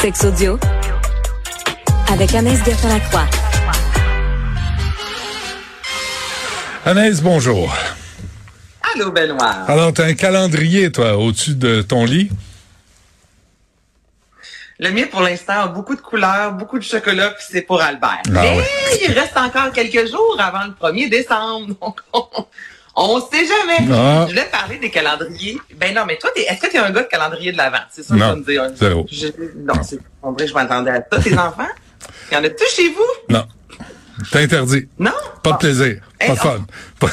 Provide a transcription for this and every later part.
Sex audio avec Anaïs Gertin-Lacroix. Anaïs, bonjour. Allô, Benoît. Alors, tu as un calendrier, toi, au-dessus de ton lit? Le mien, pour l'instant, a beaucoup de couleurs, beaucoup de chocolat, puis c'est pour Albert. Ah Mais ouais. il reste encore quelques jours avant le 1er décembre. Donc, on, ne sait jamais. Ah. Je voulais parler des calendriers. Ben non, mais toi, est-ce que tu es un gars de calendrier de l'Avent? C'est ça que tu Non, vas me dire. zéro. Je- non, c'est en vrai, je m'attendais à ça. Tes enfants? Il y en a-tu chez vous? Non. T'es interdit. Non? Pas de plaisir. Pas Eh, de fun. Pas,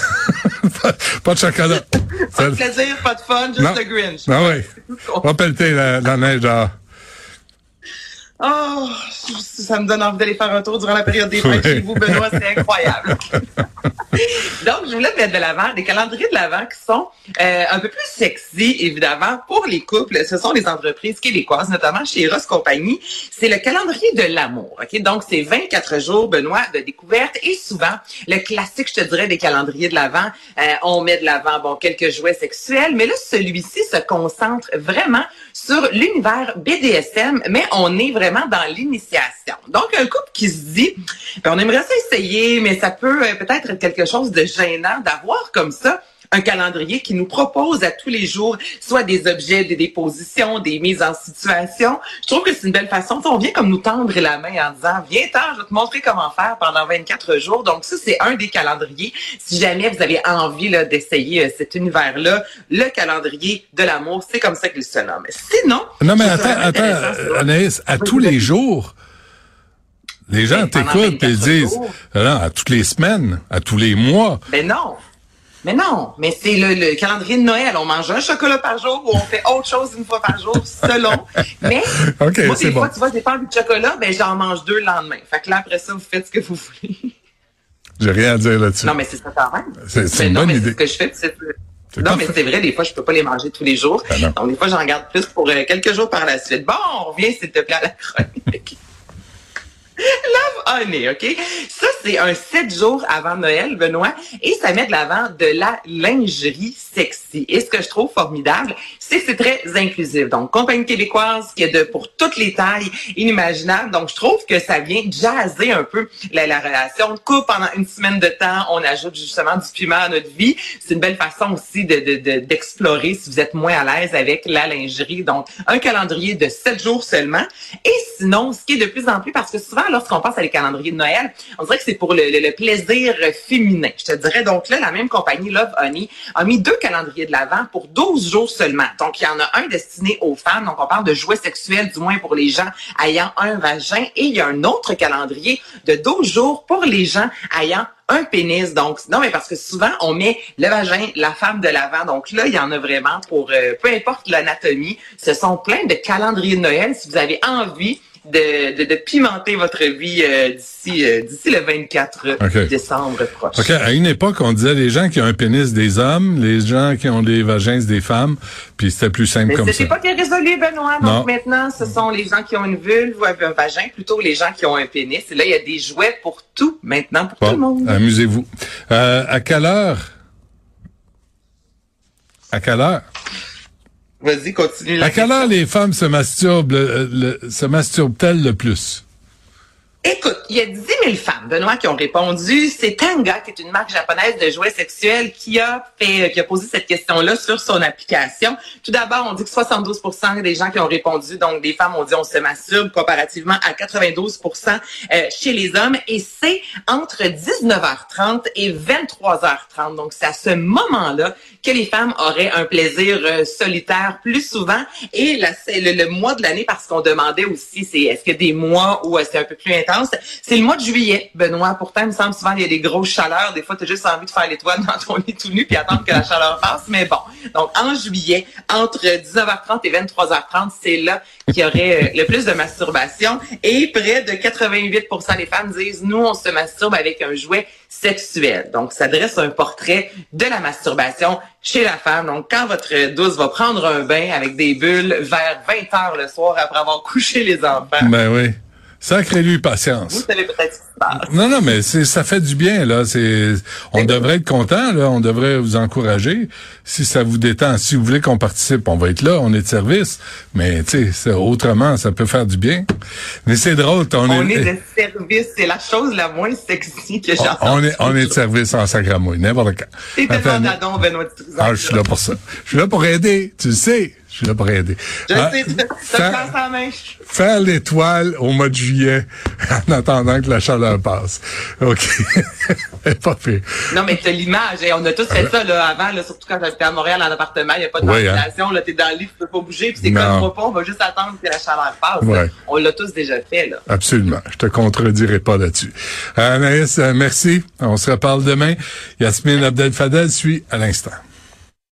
pas- pas de chocolat. Pas de plaisir, pas de fun, juste Non. le Grinch. Ah oui. On va pelleter la, la neige dehors. Oh, ça me donne envie d'aller faire un tour durant la période des fêtes chez vous, Benoît, c'est incroyable. Donc, je voulais mettre de l'avant des calendriers de l'avant qui sont euh, un peu plus sexy, évidemment, pour les couples. Ce sont les entreprises québécoises, notamment chez Ross Compagnie. C'est le calendrier de l'amour. Ok, Donc, c'est 24 jours, Benoît, de découverte et souvent, le classique, je te dirais, des calendriers de l'avant, euh, on met de l'avant, bon, quelques jouets sexuels, mais là, celui-ci se concentre vraiment sur l'univers BDSM, mais on est vraiment dans l'initiation. Donc, un couple qui se dit, ben, on aimerait ça essayer, mais ça peut euh, peut-être être quelque chose de gênant d'avoir comme ça un calendrier qui nous propose à tous les jours soit des objets, des dépositions, des mises en situation. Je trouve que c'est une belle façon. On vient comme nous tendre la main en disant, viens-t'en, je vais te montrer comment faire pendant 24 jours. Donc ça, c'est un des calendriers. Si jamais vous avez envie d'essayer euh, cet univers-là, le calendrier de l'amour, c'est comme ça qu'il se nomme. Sinon... Non, mais attends, attends. Anaïs, à tous les jours, les gens t'écoutent et ils 24 disent, non, à toutes les semaines, à tous les mois. Mais non. Mais non, mais c'est le, le calendrier de Noël. On mange un chocolat par jour ou on fait autre chose une fois par jour, selon. Mais OK, moi, des bon. fois, tu vois, j'ai pas envie de chocolat, ben j'en mange deux le lendemain. Fait que là, après ça, vous faites ce que vous voulez. J'ai rien à dire là-dessus. non, mais c'est ça quand même. C'est- Mais une non, bonne mais idée. c'est ce que je fais. c'est- Non, mais c'est vrai, des fois, je peux pas les manger tous les jours. Ben non. Donc, des fois, j'en garde plus pour euh, quelques jours par la suite. Bon, on revient, s'il te plaît, à la chronique. OK? Ça, c'est un sept jours avant Noël, Benoît, et ça met de l'avant de la lingerie sexy. Et ce que je trouve formidable, c'est que c'est très inclusif. Donc, compagnie québécoise qui est de pour toutes les tailles inimaginables. Donc, je trouve que ça vient jaser un peu la, la relation de couple pendant une semaine de temps. On ajoute justement du piment à notre vie. C'est une belle façon aussi de, de- d'explorer si vous êtes moins à l'aise avec la lingerie. Donc, un calendrier de sept jours seulement. Et sinon, ce qui est de plus en plus, parce que souvent, lorsqu'on pense à les calendriers de Noël, on dirait que c'est pour le, le- le plaisir féminin. Je te dirais donc là, la même compagnie Love Honey a mis deux calendriers de l'avant pour 12 jours seulement. Donc, il y en a un destiné aux femmes. Donc, on parle de jouets sexuels, du moins pour les gens ayant un vagin. Et il y a un autre calendrier de 12 jours pour les gens ayant un pénis. Donc, non, mais parce que souvent, on met le vagin, la femme de l'avant. Donc là, il y en a vraiment pour, euh, peu importe l'anatomie. Ce sont plein de calendriers de Noël. Si vous avez envie de, de, de pimenter votre vie euh, d'ici euh, d'ici le 24 OK. décembre prochain. OK, à une époque, on disait les gens qui ont un pénis des hommes, les gens qui ont des vagins des femmes, puis c'était plus simple Mais comme c'était ça. pas est résolu, Benoît. Non. Donc maintenant, ce sont les gens qui ont une vulve ou un vagin, plutôt les gens qui ont un pénis. Et là, il y a des jouets pour tout maintenant, pour tout le monde. amusez-vous. Euh, à quelle heure? À quelle heure? Vas-y, continue. la À quelle heure les femmes se masturbent, le- le- se masturbent-elles le plus? Écoute, il y a 10 000 femmes, Benoît, qui ont répondu. C'est Tanga, qui est une marque japonaise de jouets sexuels, qui a fait, qui a posé cette question-là sur son application. Tout d'abord, on dit que 72% des gens qui ont répondu, donc des femmes ont dit on se masturbe, comparativement à 92% euh, chez les hommes. Et c'est entre 19h30 et 23h30. Donc, c'est à ce moment-là que les femmes auraient un plaisir euh, solitaire plus souvent. Et là, c'est le, mois de l'année, parce qu'on demandait aussi, c'est est-ce que des mois où euh, c'est un peu plus intense, c'est le mois de juillet, Benoît. Pourtant, il me semble souvent il y a des grosses chaleurs. Des fois, tu as juste envie de faire l'étoile dans ton lit tout nu puis attendre que la chaleur passe. Mais bon, donc en juillet, entre 19h30 et 23h30, c'est là qu'il y aurait euh, le plus de masturbation. Et près de 88% des femmes disent, nous, on se masturbe avec un jouet sexuel. Donc, ça dresse un portrait de la masturbation chez la femme. Donc, quand votre douce va prendre un bain avec des bulles vers 20 heures le soir après avoir couché les enfants, Ben oui. Sacré-lui patience. Vous savez peut-être. Non, non, mais c'est, ça fait du bien, là. C'est, on devrait être content, là. On devrait vous encourager. Si ça vous détend, si vous voulez qu'on participe, on va être là. On est de service. Mais, tu sais, autrement, ça peut faire du bien. Mais c'est drôle. On, on est, de service. C'est la chose la moins sexy que j'ai On est, on est de service en sacramouille. N'importe quand. T'es tellement Benoît Ah, je suis là pour ça. Je suis là pour aider. Tu le sais. Je suis là pour aider. Je ah, sais, faire, main. faire l'étoile au mois de juillet en attendant que la chaleur passe. OK. pas fait. Non, mais t'as l'image. On a tous fait ça là, avant, là, surtout quand j'habitais à Montréal en appartement. Il n'y a pas de ventilation. Hein? T'es dans le lit, tu peux pas bouger. Puis c'est comme pas, on va juste attendre que la chaleur passe. Ouais. On l'a tous déjà fait. Là. Absolument. Je te contredirai pas là-dessus. Anaïs, euh, merci. On se reparle demain. Yasmine Abdel-Fadel suit à l'instant.